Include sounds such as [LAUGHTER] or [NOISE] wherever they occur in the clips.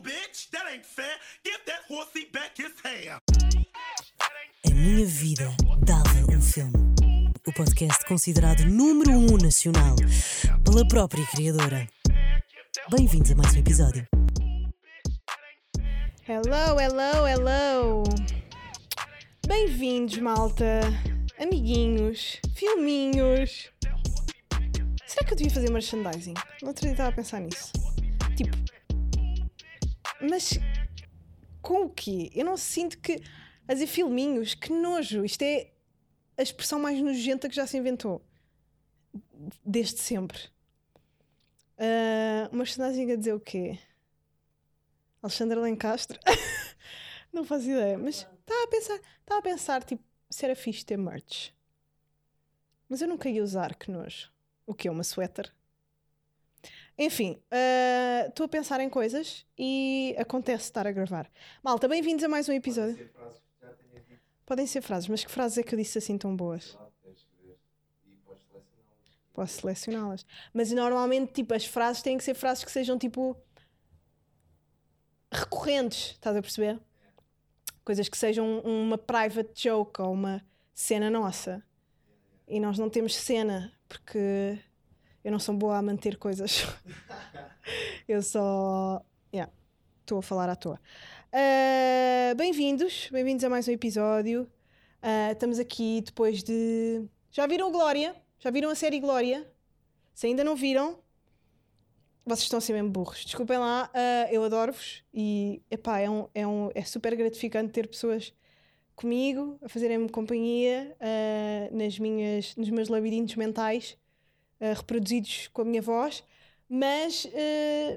Bitch. That ain't fair. Give that horsey back his hair. A minha vida dava um filme. O podcast considerado número um nacional pela própria criadora. Bem-vindos a mais um episódio. Hello, hello, hello! Bem-vindos, malta! Amiguinhos, filminhos! Será que eu devia fazer merchandising? No outro dia estava a pensar nisso. Mas com o quê? Eu não sinto que. A dizer filminhos, que nojo! Isto é a expressão mais nojenta que já se inventou. Desde sempre. Uh, merchandising a dizer o quê? Alexandra Lencastre? [LAUGHS] não faço ideia, mas estava a pensar, estava a pensar tipo, se era fixe ter merch. Mas eu nunca ia usar, que nojo. O que é uma suéter? Enfim, ah, estou a pensar em coisas e acontece estar a gravar. Malta, bem-vindos a mais um episódio. Podem ser frases, mas que frases é que eu disse assim tão boas? Posso selecioná-las. Mas normalmente, tipo, as frases têm que ser frases que sejam tipo recorrentes, estás a perceber? Coisas que sejam uma private joke ou uma cena nossa. E nós não temos cena, porque eu não sou boa a manter coisas. [LAUGHS] eu só. Yeah, estou a falar à toa. Uh, bem-vindos, bem-vindos a mais um episódio. Uh, estamos aqui depois de. Já viram Glória? Já viram a série Glória? Se ainda não viram, vocês estão a ser mesmo burros. Desculpem lá, uh, eu adoro-vos e epá, é, um, é, um, é super gratificante ter pessoas comigo a fazerem-me companhia uh, nas minhas, nos meus labirintos mentais uh, reproduzidos com a minha voz. Mas,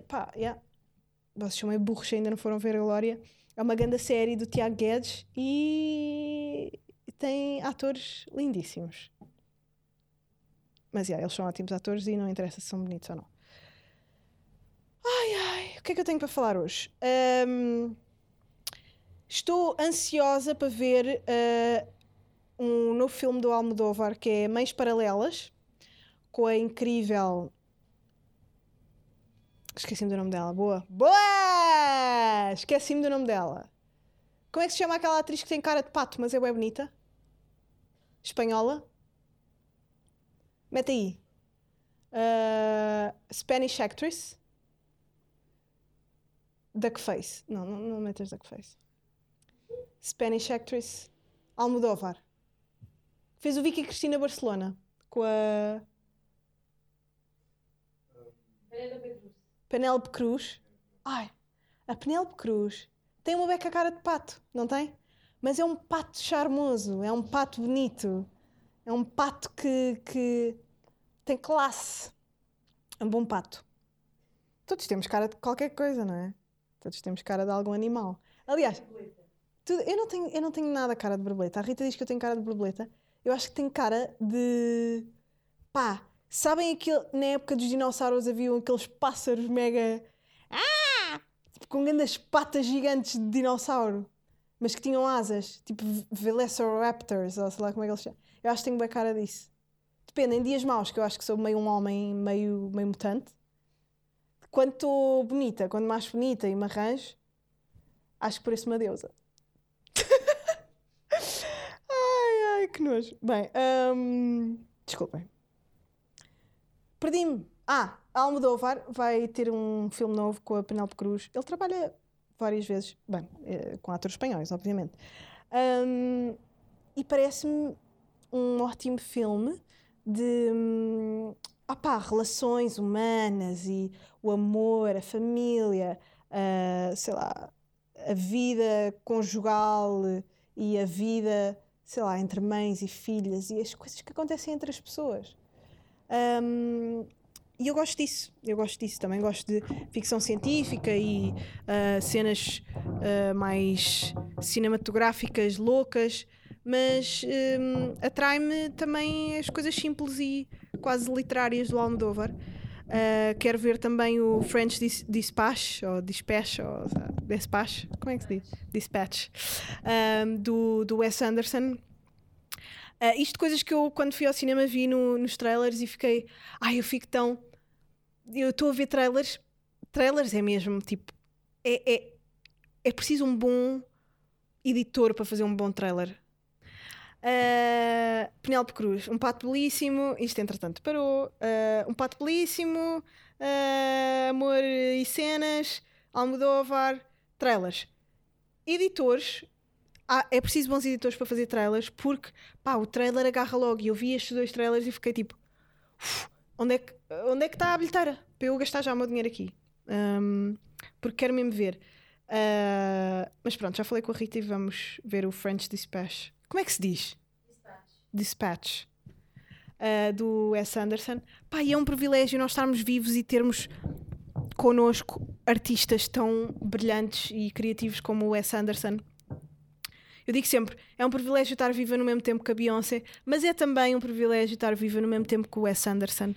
pá, yeah. vocês são meio burros ainda não foram ver a Glória. É uma grande série do Tiago Guedes e tem atores lindíssimos. Mas yeah, eles são ótimos atores e não interessa se são bonitos ou não. Ai ai, o que é que eu tenho para falar hoje? Um, estou ansiosa para ver uh, um novo filme do Almodóvar que é Mães Paralelas, com a incrível. Esqueci-me do nome dela. Boa! Boa! Esqueci-me do nome dela. Como é que se chama aquela atriz que tem cara de pato, mas é bem bonita? Espanhola? Mete aí. Uh, Spanish actress. Duckface. Não, não, não metas Duckface. Spanish actress. Almodóvar. Fez o Vicky Cristina Barcelona. Com a. Penélope Cruz. Ai, a Penélope Cruz tem uma beca cara de pato, não tem? Mas é um pato charmoso, é um pato bonito, é um pato que, que tem classe. É um bom pato. Todos temos cara de qualquer coisa, não é? Todos temos cara de algum animal. Aliás, tudo, eu, não tenho, eu não tenho nada cara de borboleta. A Rita diz que eu tenho cara de borboleta. Eu acho que tenho cara de. pá, sabem aquele. Na época dos dinossauros haviam aqueles pássaros mega. Ah! Tipo, com grandes patas gigantes de dinossauro, mas que tinham asas, tipo Velociraptors, ou sei lá como é que eles chamam. Eu acho que tenho bem cara disso. Depende, em dias maus, que eu acho que sou meio um homem meio, meio mutante. Quando estou bonita, quando mais bonita e me arranjo, acho que pareço uma deusa. [LAUGHS] ai, ai, que nojo. Bem, hum, desculpem. Perdi-me. Ah, Almodóvar vai ter um filme novo com a Penélope Cruz. Ele trabalha várias vezes, bem, eh, com atores espanhóis, obviamente. Um, e parece-me um ótimo filme de hum, opá, relações humanas e o amor, a família, a, sei lá, a vida conjugal e a vida, sei lá, entre mães e filhas e as coisas que acontecem entre as pessoas. Um, e eu gosto disso, eu gosto disso. Também gosto de ficção científica e uh, cenas uh, mais cinematográficas loucas, mas um, atrai-me também as coisas simples e quase literárias do Almodóvar. Uh, quero ver também o French Dis Dispatch, ou Dispatch, ou Dispatch, como é que se diz? Dispatch, um, do, do Wes Anderson. Uh, isto coisas que eu, quando fui ao cinema, vi no, nos trailers e fiquei. Ai, eu fico tão. Eu estou a ver trailers. Trailers é mesmo tipo é, é, é preciso um bom editor para fazer um bom trailer. Uh, Penélope Cruz, um pato belíssimo. Isto, entretanto, parou. Uh, um pato belíssimo. Uh, amor e cenas. Almodóvar. Trailers. Editores. Ah, é preciso bons editores para fazer trailers porque pá, o trailer agarra logo. E eu vi estes dois trailers e fiquei tipo: "Uf, onde é que onde é que está a bilheteira? Para eu gastar já o meu dinheiro aqui. Um, porque quero mesmo ver. Uh, mas pronto, já falei com a Rita e vamos ver o French Dispatch. Como é que se diz? Dispatch. Uh, do Wes Anderson. Pá, e é um privilégio nós estarmos vivos e termos connosco artistas tão brilhantes e criativos como o Wes Anderson. Eu digo sempre, é um privilégio estar viva no mesmo tempo que a Beyoncé, mas é também um privilégio estar viva no mesmo tempo que o Wes Anderson.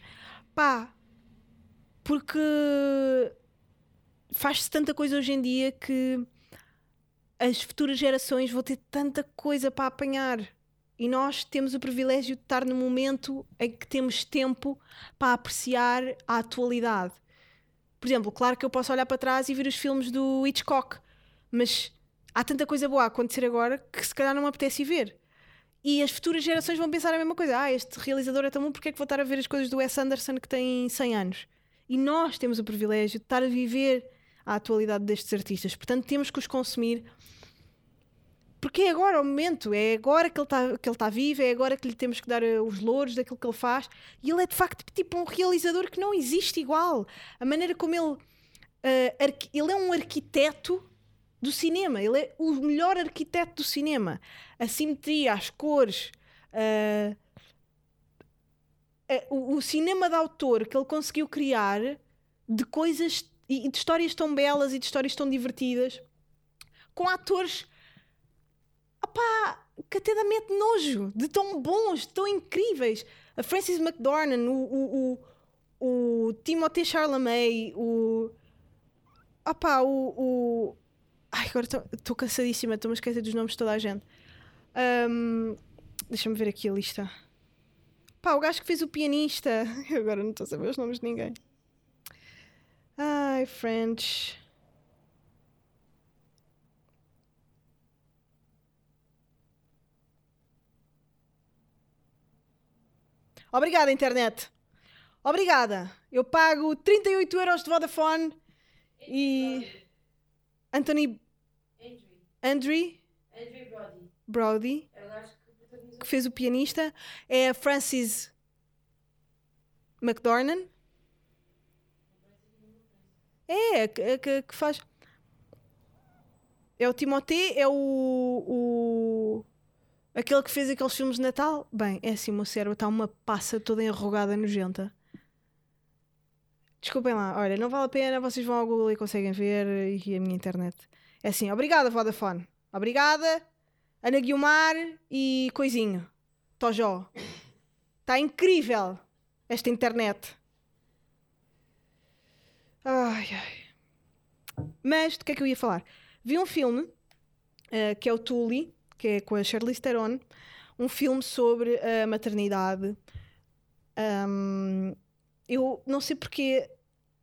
Pá, porque faz-se tanta coisa hoje em dia que as futuras gerações vão ter tanta coisa para apanhar. E nós temos o privilégio de estar no momento em que temos tempo para apreciar a atualidade. Por exemplo, claro que eu posso olhar para trás e ver os filmes do Hitchcock, mas há tanta coisa boa a acontecer agora que se calhar não me apetece ir ver. E as futuras gerações vão pensar a mesma coisa. Ah, este realizador é tão bom, porque é que vou estar a ver as coisas do Wes Anderson que tem 100 anos? E nós temos o privilégio de estar a viver a atualidade destes artistas. Portanto, temos que os consumir. Porque é agora o momento, é agora que ele está tá vivo, é agora que lhe temos que dar uh, os louros daquilo que ele faz. E ele é de facto tipo um realizador que não existe igual. A maneira como ele. uh, ele é um arquiteto do cinema, ele é o melhor arquiteto do cinema. A simetria, as cores, uh, uh, o, o cinema de autor que ele conseguiu criar de coisas e, de histórias tão belas e de histórias tão divertidas com atores opá, que até dá mete nojo de tão bons, de tão incríveis. A Frances McDormand, o, o, o, o Timothée Chalamet, o opá, o, o ai, agora estou cansadíssima, estou-me a esquecer dos nomes de toda a gente. Ahm, Deixa-me ver aqui a lista. Pá, o gajo que fez o pianista. [LAUGHS] Eu agora não estou a saber os nomes de ninguém. Ai, French. Obrigada, internet. Obrigada. Eu pago 38 euros de Vodafone e. Anthony. Andre Andrew Brody. Brody, É que que fez o pianista, é a Frances McDormand. É, a que, a que- que faz. É o Timothée, é o, o. Aquele que fez aqueles filmes de Natal. Bem, é assim, o meu cérebro está uma passa toda enrugada, nojenta. Desculpem lá, olha, não vale a pena, vocês vão ao Google e conseguem ver e a minha internet. É assim, obrigada, Vodafone. Obrigada, Ana Guiomar e Coisinho. Tojó. Está incrível esta internet. Ai, ai. Mas de que é que eu ia falar? Vi um filme eh, que é o Tully, que é com a Charlize Theron, um filme sobre a maternidade. Ahm, eu não sei porquê,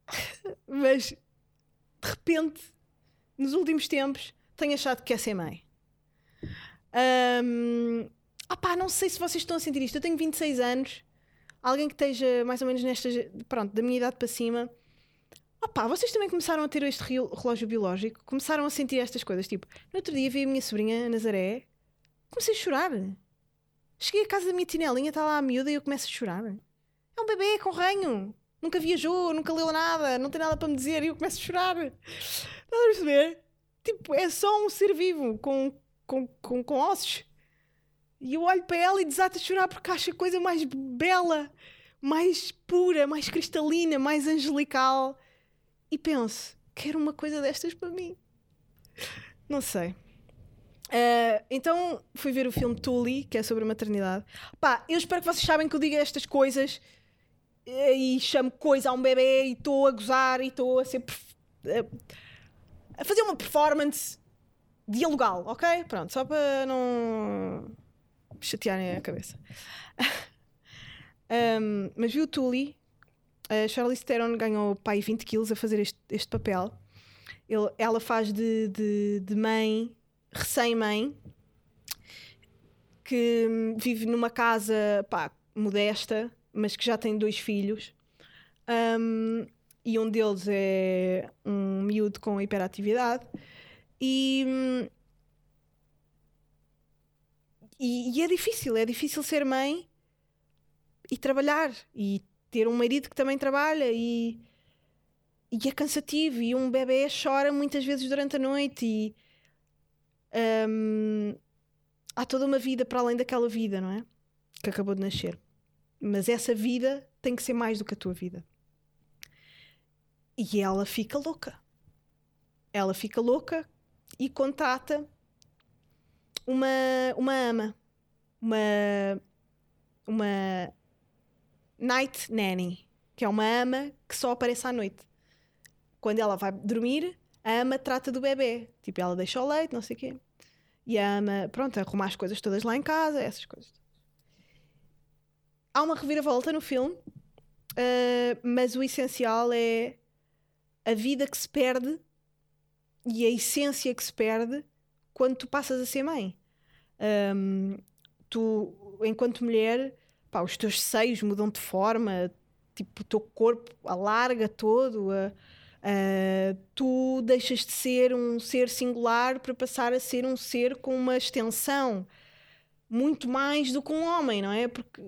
[LAUGHS] mas de repente, nos últimos tempos, tenho achado que quer ser mãe. Ahm, opá, não sei se vocês estão a sentir isto. Eu tenho 26 anos, alguém que esteja mais ou menos nesta, pronto, da minha idade para cima. Opá, vocês também começaram a ter este relógio biológico? Começaram a sentir estas coisas? Tipo, no outro dia vi a minha sobrinha, a Nazaré, comecei a chorar. Cheguei à casa da minha tinelinha, está lá a miúda e eu começo a chorar. É um bebê com ranho. Nunca viajou, nunca leu nada, não tem nada para me dizer e eu começo a chorar. Estás a perceber? Tipo, é só um ser vivo com, com, com, com ossos. E eu olho para ela e desato a chorar porque acho a coisa mais bela, mais pura, mais cristalina, mais angelical. E penso, quero uma coisa destas para mim. Não sei. Ah, então fui ver o filme Tully, que é sobre a maternidade. Pá, eu espero que vocês sabem que eu diga estas coisas e chamo coisa a um bebê e estou a gozar e estou a ser a- fazer uma performance dialogal, ok? Pronto, só para não chatearem a cabeça. [LAUGHS] Um, mas vi o Tully, a Charlize Theron ganhou pai 20 quilos a fazer este, este papel Ele- ela faz de, de, de mãe, recém-mãe, que vive numa casa pá, modesta, mas que já tem dois filhos. Um, e um deles é um miúdo com hiperatividade. E, e, e é difícil, é difícil ser mãe e trabalhar e ter um marido que também trabalha e, e é cansativo e um bebê chora muitas vezes durante a noite e hum, há toda uma vida para além daquela vida, não é? Que acabou de nascer. Mas essa vida tem que ser mais do que a tua vida. E ela fica louca. Ela fica louca e contrata uma, uma ama, uma, uma night nanny, que é uma ama que só aparece à noite. Quando ela vai dormir, a ama trata do bebê. Tipo, ela deixa o leite, não sei o quê. E a ama, pronto, arruma as coisas todas lá em casa, essas coisas. Há uma reviravolta no filme, ah, mas o essencial é a vida que se perde e a essência que se perde quando tu passas a ser mãe. Ahm, tu, enquanto mulher, pá, os teus seios mudam de forma, tipo, o teu corpo alarga todo, a- tu deixas de ser um ser singular para passar a ser um ser com uma extensão muito mais do que um homem, não é? Porque,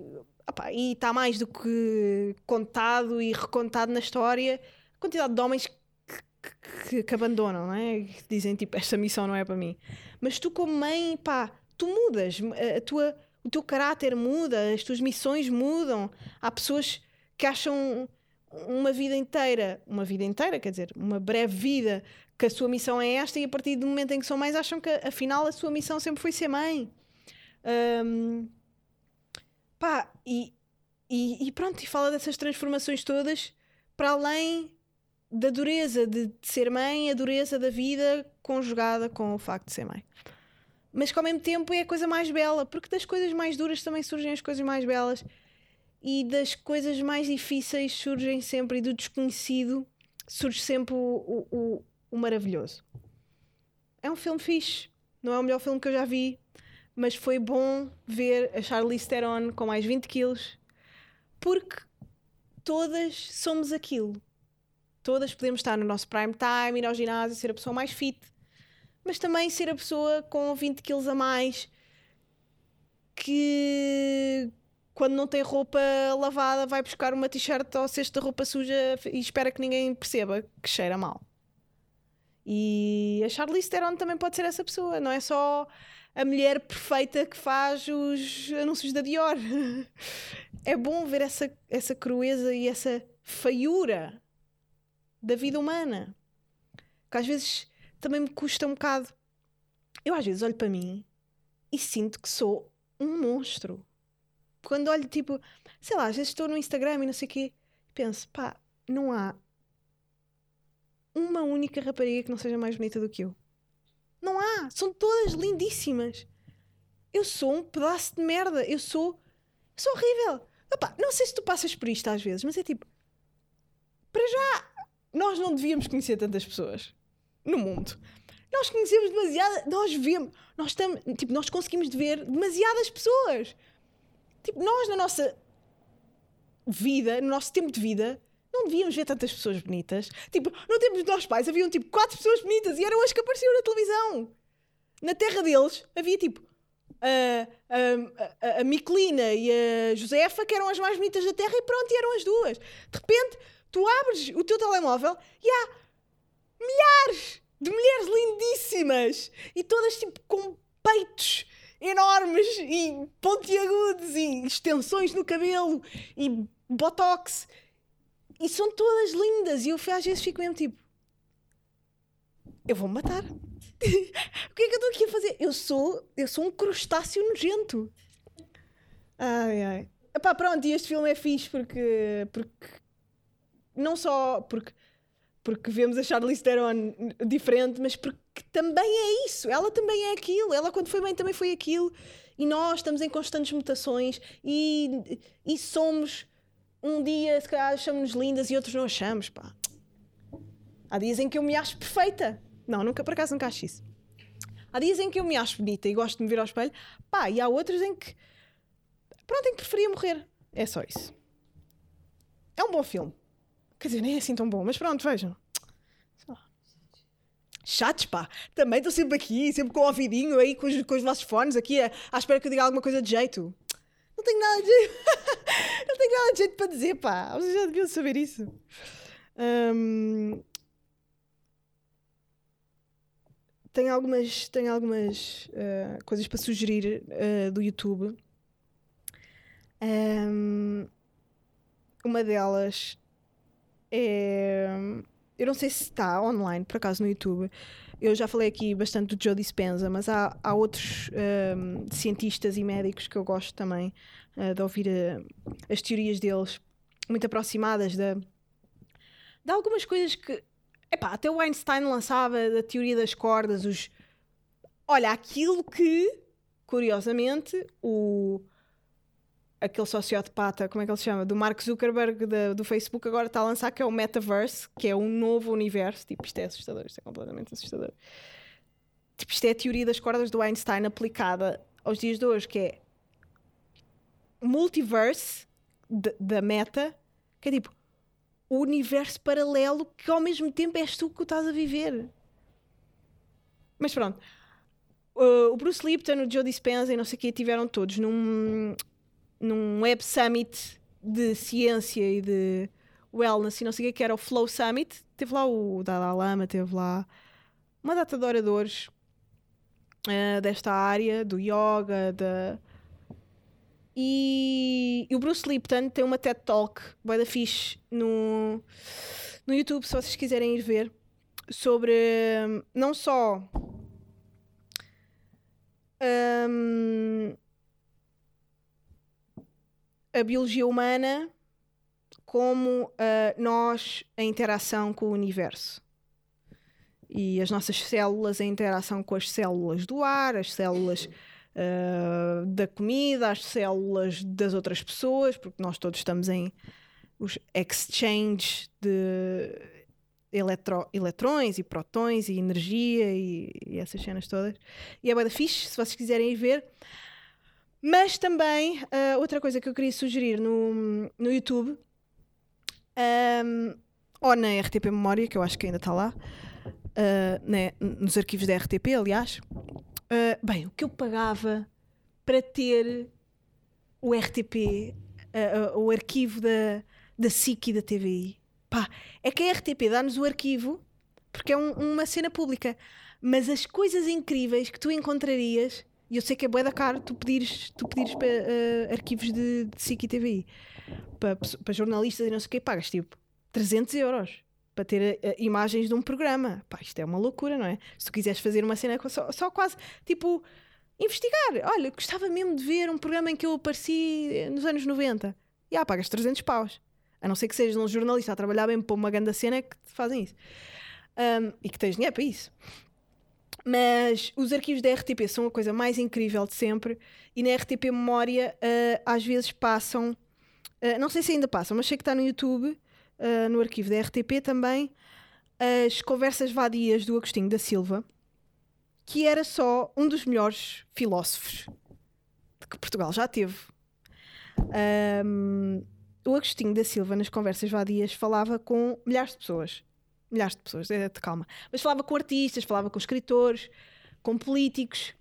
opá, e está mais do que contado e recontado na história a quantidade de homens que, que- que abandonam, não é? Que dizem tipo, esta missão não é para mim. Mas tu, como mãe, pá, tu mudas, a, tua, o teu caráter muda, as tuas missões mudam. Há pessoas que acham uma vida inteira, uma vida inteira, quer dizer, uma breve vida, que a sua missão é esta, e a partir do momento em que são mães, acham que afinal a sua missão sempre foi ser mãe. Hum, pá, e, e, e pronto, e fala dessas transformações todas para além da dureza de, de ser mãe, a dureza da vida conjugada com o facto de ser mãe. Mas que ao mesmo tempo é a coisa mais bela, porque das coisas mais duras também surgem as coisas mais belas e das coisas mais difíceis surgem sempre, e do desconhecido surge sempre o, o, o, o maravilhoso. É um filme fixe, não é o melhor filme que eu já vi, mas foi bom ver a Charlize Theron com mais 20 quilos, porque todas somos aquilo. Todas podemos estar no nosso prime time, ir ao ginásio, ser a pessoa mais fit, mas também ser a pessoa com 20 quilos a mais que quando não tem roupa lavada vai buscar uma t-shirt ao cesto da roupa suja e espera que ninguém perceba que cheira mal. E a Charlize Theron também pode ser essa pessoa, não é só a mulher perfeita que faz os anúncios da Dior. [LAUGHS] É bom ver essa, essa crueza e essa feiura da vida humana. Que às vezes também me custa um bocado. Eu às vezes olho para mim e sinto que sou um monstro. Quando olho, tipo, sei lá, às vezes estou no Instagram e não sei o quê, penso, pá, não há uma única rapariga que não seja mais bonita do que eu. Não há, são todas lindíssimas. Eu sou um pedaço de merda, eu sou, eu sou horrível. Epá, não sei se tu passas por isto às vezes, mas é tipo, para já, nós não devíamos conhecer tantas pessoas no mundo. Nós conhecemos demasiada, nós vemos, nós estamos, tipo, nós conseguimos ver demasiadas pessoas. Tipo, nós na nossa vida, no nosso tempo de vida, não devíamos ver tantas pessoas bonitas. Tipo, no tempo dos nossos pais haviam tipo quatro pessoas bonitas e eram as que apareciam na televisão. Na terra deles havia tipo a, a, a, Miquelina e a Josefa, que eram as mais bonitas da terra, e pronto, e eram as duas. De repente, tu abres o teu telemóvel e há milhares de mulheres lindíssimas e todas tipo com peitos enormes e pontiagudos e extensões no cabelo e botox e são todas lindas e eu às vezes fico mesmo tipo eu vou-me matar [LAUGHS] o que é que eu estou aqui a fazer? Eu sou, eu sou um crustáceo nojento ai ai Epá, pronto, e este filme é fixe porque, porque não só porque porque vemos a Charlize Theron diferente, mas porque também é isso. Ela também é aquilo. Ela, quando foi bem, também foi aquilo. E nós estamos em constantes mutações e, e somos. Um dia, se calhar, achamos-nos lindas e outros não achamos, pá. Há dias em que eu me acho perfeita. Não, nunca, por acaso nunca acho isso. Há dias em que eu me acho bonita e gosto de me ver ao espelho. Pá, e há outros em que. Pronto, em que preferia morrer. É só isso. É um bom filme. Quer dizer, nem é assim tão bom, mas pronto, vejam. Chatos, pá. Também estou sempre aqui, sempre com o ouvidinho aí, com os, com os vossos fones aqui, à espera que eu diga alguma coisa de jeito. Não tenho nada de [LAUGHS] não tenho nada de jeito para dizer, pá. Vocês já deviam saber isso. Hum, tenho algumas, tenho algumas eh, coisas para sugerir eh, do YouTube. Hum, uma delas é. Eu não sei se está online, por acaso, no YouTube. Eu já falei aqui bastante do Joe Dispenza, mas há, há outros hum, cientistas e médicos que eu gosto também eh, de ouvir eh, as teorias deles, muito aproximadas da, de algumas coisas que. Epá, até o Einstein lançava da teoria das cordas, os. Olha, aquilo que, curiosamente, o. Aquele sociopata, como é que ele se chama? Do Mark Zuckerberg da- do Facebook agora está a lançar, que é o Metaverse, que é um novo universo. Tipo, isto é assustador, isto é completamente assustador. Tipo, isto é a teoria das cordas do Einstein aplicada aos dias de hoje, que é multiverse de- da meta, que é tipo o universo paralelo que ao mesmo tempo és tu que estás a viver. Mas pronto. Uh, o Bruce Lipton, o Joe Dispenza e não sei o que tiveram todos num, num Web Summit de ciência e de wellness e não sei o que, que era o Flow Summit. Teve lá o Dalai Lama, teve lá uma data de oradores uh, desta área, do yoga, da... E, e o Bruce Lipton tem uma TED Talk, vai da fixe, no, no YouTube, se vocês quiserem ir ver, sobre hum, não só hum, a biologia humana, como ah, nós, a interação com o universo. E as nossas células, a interação com as células do ar, as células ah, da comida, as células das outras pessoas, porque nós todos estamos em os exchange de eletro- eletrões e protões e energia e, e essas cenas todas. E é da fixe, se vocês quiserem ir ver. Mas também, ah, outra coisa que eu queria sugerir no, no YouTube, ahm, ou na RTP Memória, que eu acho que ainda está lá, ah, né, nos arquivos da RTP, aliás. Ah, bem, o que eu pagava para ter o RTP, o arquivo da, da SIC e da TVI. Pá, é que a RTP dá-nos o arquivo porque é um- uma cena pública, mas as coisas incríveis que tu encontrarias, e eu sei que é bué da caro tu pedires, tu pedires para ah, arquivos de, de SIC e TVI para, para jornalistas e não sei o que, pagas tipo 300 euros para ter ah, imagens de um programa. Pá, isto é uma loucura, não é? Se tu quiseres fazer uma cena só, só quase tipo investigar. Olha, gostava mesmo de ver um programa em que eu apareci eh, nos anos 90. E ah, pagas 300 paus. A não ser que sejas um jornalista a trabalhar bem para uma grande cena que te fazem isso. Ahm, e que tens dinheiro para isso. Mas os arquivos da RTP são a coisa mais incrível de sempre. E na RTP Memória, ah, às vezes passam, ah, não sei se ainda passam, mas sei que está no YouTube, ah, no arquivo da RTP também, as conversas vadias do Agostinho da Silva, que era só um dos melhores filósofos que Portugal já teve. Ahm, o Agostinho da Silva, nas conversas vadias, falava com milhares de pessoas. Milhares de pessoas, é, calma. Mas falava com artistas, falava com escritores, com políticos.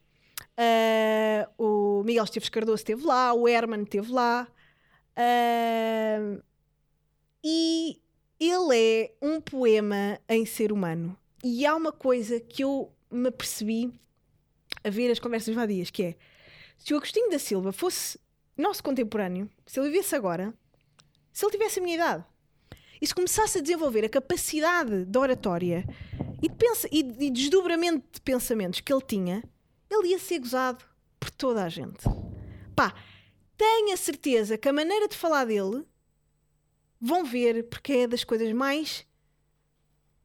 Ah, o Miguel Esteves Cardoso esteve lá, o Herman esteve lá. Ah, e ele é um poema em ser humano. E há uma coisa que eu me apercebi a ver as conversas vadias, que é se o Agostinho da Silva fosse nosso contemporâneo, se ele vivesse agora, se ele tivesse a minha idade, e se começasse a desenvolver a capacidade de oratória e de, pensa, e de desdobramento de pensamentos que ele tinha, ele ia ser gozado por toda a gente. Pá, tenho a certeza que a maneira de falar dele vão ver, porque é das coisas mais.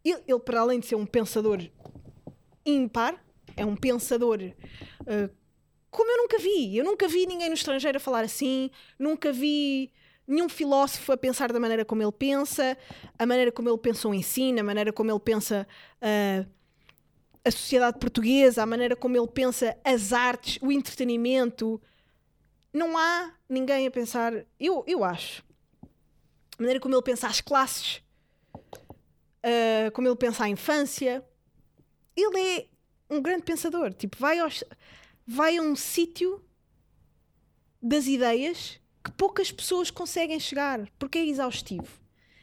Ele, ele, para além de ser um pensador ímpar, é um pensador uh, como eu nunca vi. Eu nunca vi ninguém no estrangeiro a falar assim, nunca vi nenhum filósofo a pensar da maneira como ele pensa, a maneira como ele pensa o ensino, a maneira como ele pensa ah, a sociedade portuguesa, a maneira como ele pensa as artes, o entretenimento. Não há ninguém a pensar, eu, eu acho, a maneira como ele pensa as classes, ah, como ele pensa a infância. Ele é um grande pensador. Tipo, vai, aos, vai a um sítio das ideias que poucas pessoas conseguem chegar, porque é exaustivo.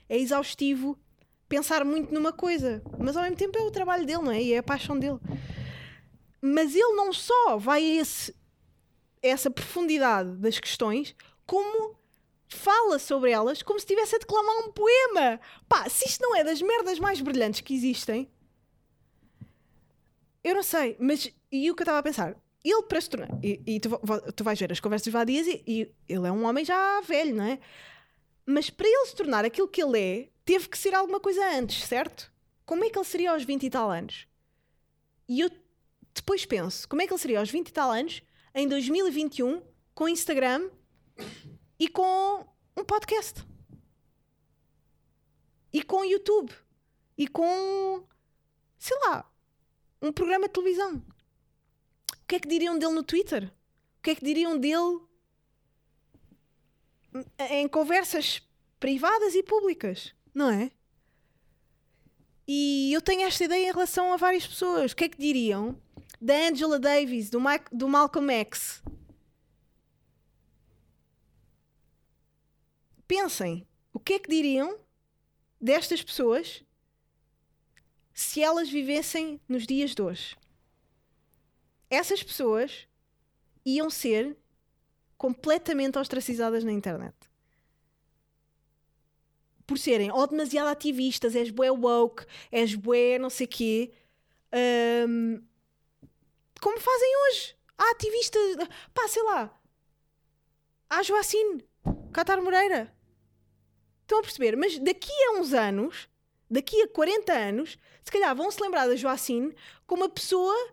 É exaustivo pensar muito numa coisa, mas ao mesmo tempo é o trabalho dele, não é? E é a paixão dele. Mas ele não só vai a, esse, a essa profundidade das questões, como fala sobre elas como se estivesse a declamar um poema. Pá, se isto não é das merdas mais brilhantes que existem, eu não sei, mas e o que eu estava a pensar? Ele para se tornar. E, e tu, tu vais ver as conversas vadias e, e ele é um homem já velho, não é? Mas para ele se tornar aquilo que ele é, teve que ser alguma coisa antes, certo? Como é que ele seria aos 20 e tal anos? E eu depois penso, como é que ele seria aos 20 e tal anos, em 2021, com Instagram e com um podcast? E com YouTube? E com, sei lá, um programa de televisão? Que é que diriam dele no Twitter? O que é que diriam dele em conversas privadas e públicas, não é? E eu tenho esta ideia em relação a várias pessoas. O que é que diriam da Angela Davis, do, Mike- do Malcolm X? Pensem, o que é que diriam destas pessoas se elas vivessem nos dias de hoje? Essas pessoas iam ser completamente ostracizadas na internet. Por serem ou demasiado ativistas, és bué woke, és bué não sei quê. Ahm, como fazem hoje. Há ativistas, pá, sei lá. Há Joacine, Catar Moreira. Estão a perceber? Mas daqui a uns anos, daqui a 40 anos, se calhar vão se lembrar da Joacine como uma pessoa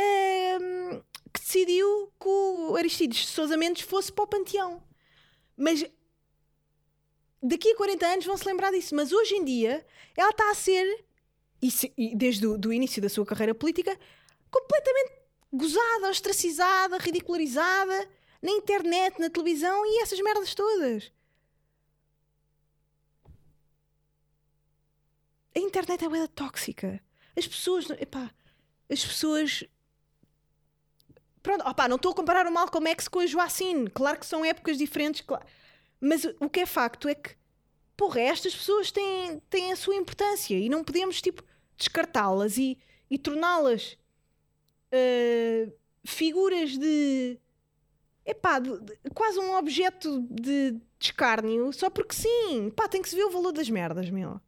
ahm, que decidiu que o Aristides de Sousa Mendes fosse para o panteão. Mas daqui a 40 anos vão se lembrar disso. Mas hoje em dia ela está a ser, e, se- e desde o início da sua carreira política, completamente gozada, ostracizada, ridicularizada na internet, na televisão e essas merdas todas. A internet é bué tóxica. As pessoas, epá, as pessoas Pronto, opá, não estou a comparar o Malcolm X com a Joacine. Claro que são épocas diferentes, claro. Mas o que é facto é que, porra, estas pessoas têm, têm a sua importância e não podemos, tipo, descartá-las e, e torná-las eh, figuras de. Epá, de, de- quase um objeto de escárnio só porque sim. Pá, tem que se ver o valor das merdas, meu.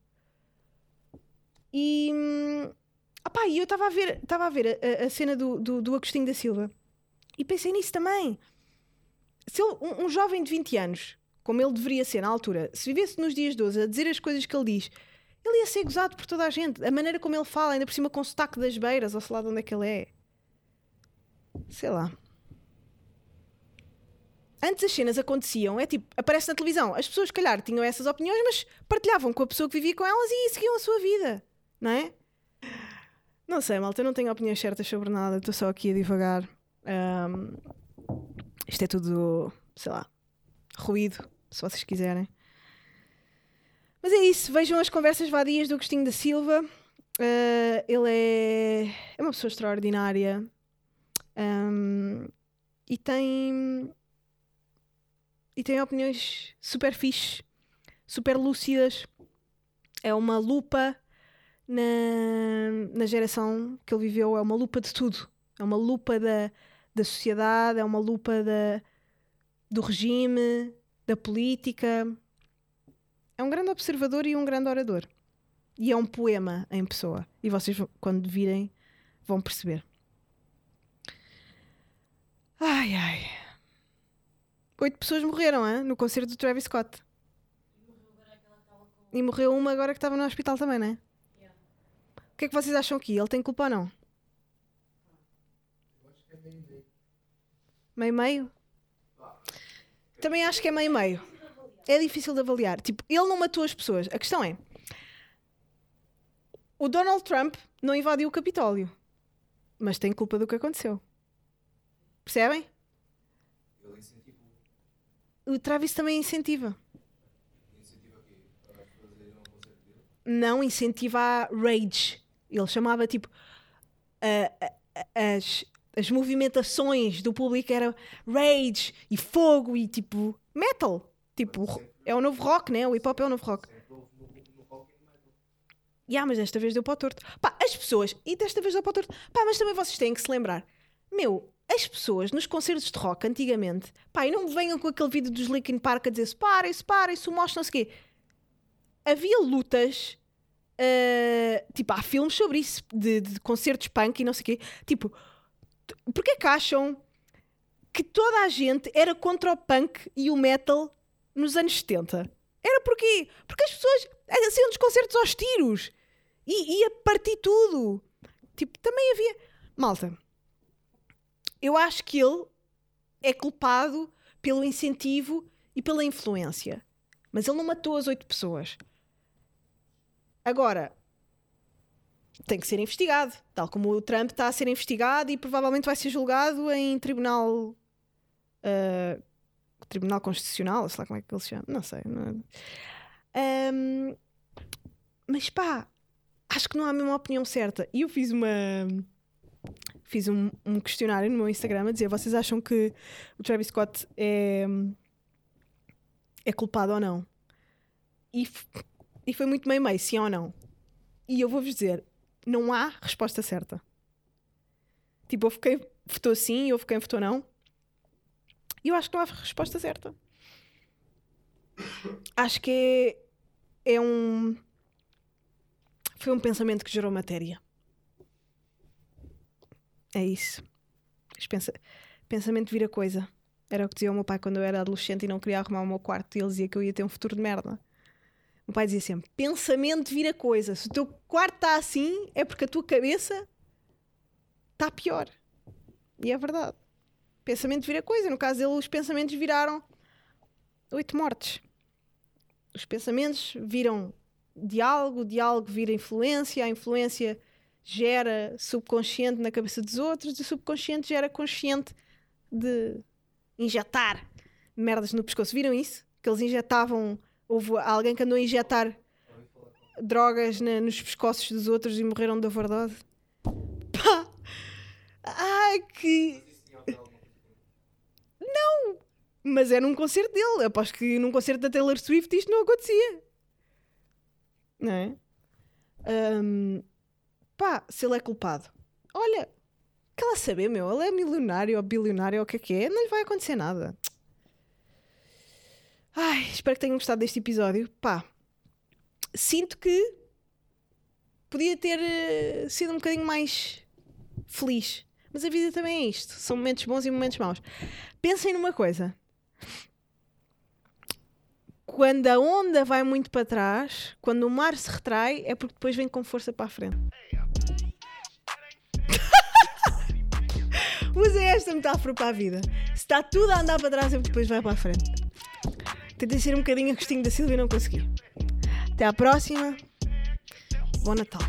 E. hum, opá, e eu estava a ver, estava a, ver a- a cena do, do, do Agostinho da Silva e pensei nisso também. Se ele- um, um jovem de 20 anos, como ele deveria ser na altura, se vivesse nos dias de hoje a dizer as coisas que ele diz, ele ia ser gozado por toda a gente. A maneira como ele fala, ainda por cima com o sotaque das beiras, ou sei lá de onde é que ele é. Sei lá. Antes as cenas aconteciam, é tipo, aparece na televisão. As pessoas, calhar, tinham essas opiniões, mas partilhavam com a pessoa que vivia com elas e seguiam a sua vida, não é? Não sei, malta, eu não tenho opiniões certas sobre nada, estou só aqui a divagar. Ahm, isto é tudo, sei lá, ruído, se vocês quiserem. Mas é isso, vejam as conversas vadias do Agostinho da Silva. Ah, ele é, é uma pessoa extraordinária Ahm, e tem e tem opiniões super fixe, super lúcidas. É uma lupa na, na geração que ele viveu, é uma lupa de tudo. É uma lupa da, da sociedade, é uma lupa da, do regime, da política. É um grande observador e um grande orador. E é um poema em pessoa. E vocês, quando virem, vão perceber. Ai, ai. Oito pessoas morreram hein, no concerto do Travis Scott. E morreu uma agora que estava no hospital também, não é? O que é que vocês acham aqui? Ele tem culpa ou não? Meio-meio? Também acho que é meio-meio. É difícil de avaliar. Tipo, ele não matou as pessoas. A questão é: o Donald Trump não invadiu o Capitólio, mas tem culpa do que aconteceu. Percebem? Ele incentivou. O Travis também incentiva. Incentiva para ao concerto dele. Não incentiva a rage. Ele chamava tipo. a- a- as, as movimentações do público era rage e fogo e tipo metal. Tipo, é o novo rock, né? O hip hop é o novo rock. E metal. Ya, mas desta vez deu para o torto. Pá, as pessoas, e desta vez deu para o torto. Pá, mas também vocês têm que se lembrar. Meu, as pessoas nos concertos de rock antigamente, pá, e não me venham com aquele vídeo dos Linkin Park a dizer separem, separem, se mostram, não sei o quê. Havia lutas, ah, tipo, há filmes sobre isso, de, de concertos punk e não sei o quê. Tipo, porquê que acham que toda a gente era contra o punk e o metal nos anos 70? Era porquê? Porque as pessoas saíam dos concertos aos tiros e ia partir tudo. Tipo, também havia. Malta, eu acho que ele é culpado pelo incentivo e pela influência. Mas ele não matou as oito pessoas. Agora, tem que ser investigado. Tal como o Trump está a ser investigado e provavelmente vai ser julgado em tribunal. ah, tribunal Constitucional, sei lá como é que ele se chama. Não sei. não- Ahm, mas pá, acho que não há a mesma opinião certa. E eu fiz uma. Fiz um, um questionário no meu Instagram a dizer: vocês acham que o Travis Scott é. é culpado ou não? E, e foi muito meio-meio, sim ou não. E eu vou-vos dizer: não há resposta certa. Tipo, houve quem votou sim e houve quem votou não. E eu acho que não há resposta certa. Acho que é, é um. Foi um pensamento que gerou matéria. É isso. Pensamento vira coisa. Era o que dizia o meu pai quando eu era adolescente e não queria arrumar o meu quarto. E ele dizia que eu ia ter um futuro de merda. O meu pai dizia sempre: pensamento vira coisa. Se o teu quarto está assim, é porque a tua cabeça está pior. E é verdade. Pensamento vira coisa. No caso dele, os pensamentos viraram oito mortes. Os pensamentos viram diálogo, diálogo vira influência, a influência gera subconsciente na cabeça dos outros e o subconsciente gera consciente de injetar merdas no pescoço. Viram isso? Que eles injetavam. Houve alguém que andou a injetar drogas nos pescoços dos outros e morreram de overdose. Pá! Ai, que. Com Mas é num concerto dele. Aposto que num concerto da Taylor Swift isto não acontecia. Não é? Ahm, pá, se ele é culpado. Olha, que ela saber, meu. Ele é milionário ou bilionário ou o que é que é. Não lhe vai acontecer nada. Ai, espero que tenham gostado deste episódio. Pá, sinto que podia ter eh, sido um bocadinho mais feliz. Mas a vida também é isto. São momentos bons e momentos maus. Pensem numa coisa. Quando a onda vai muito para trás, quando o mar se retrai, é porque depois vem com força para a frente. [LAUGHS] Usem esta metáfora para a vida. Se está tudo a andar para trás, é porque depois vai para a frente. Tentei ser um bocadinho Agostinho da Silva e não consegui. Até à próxima. Bom Natal.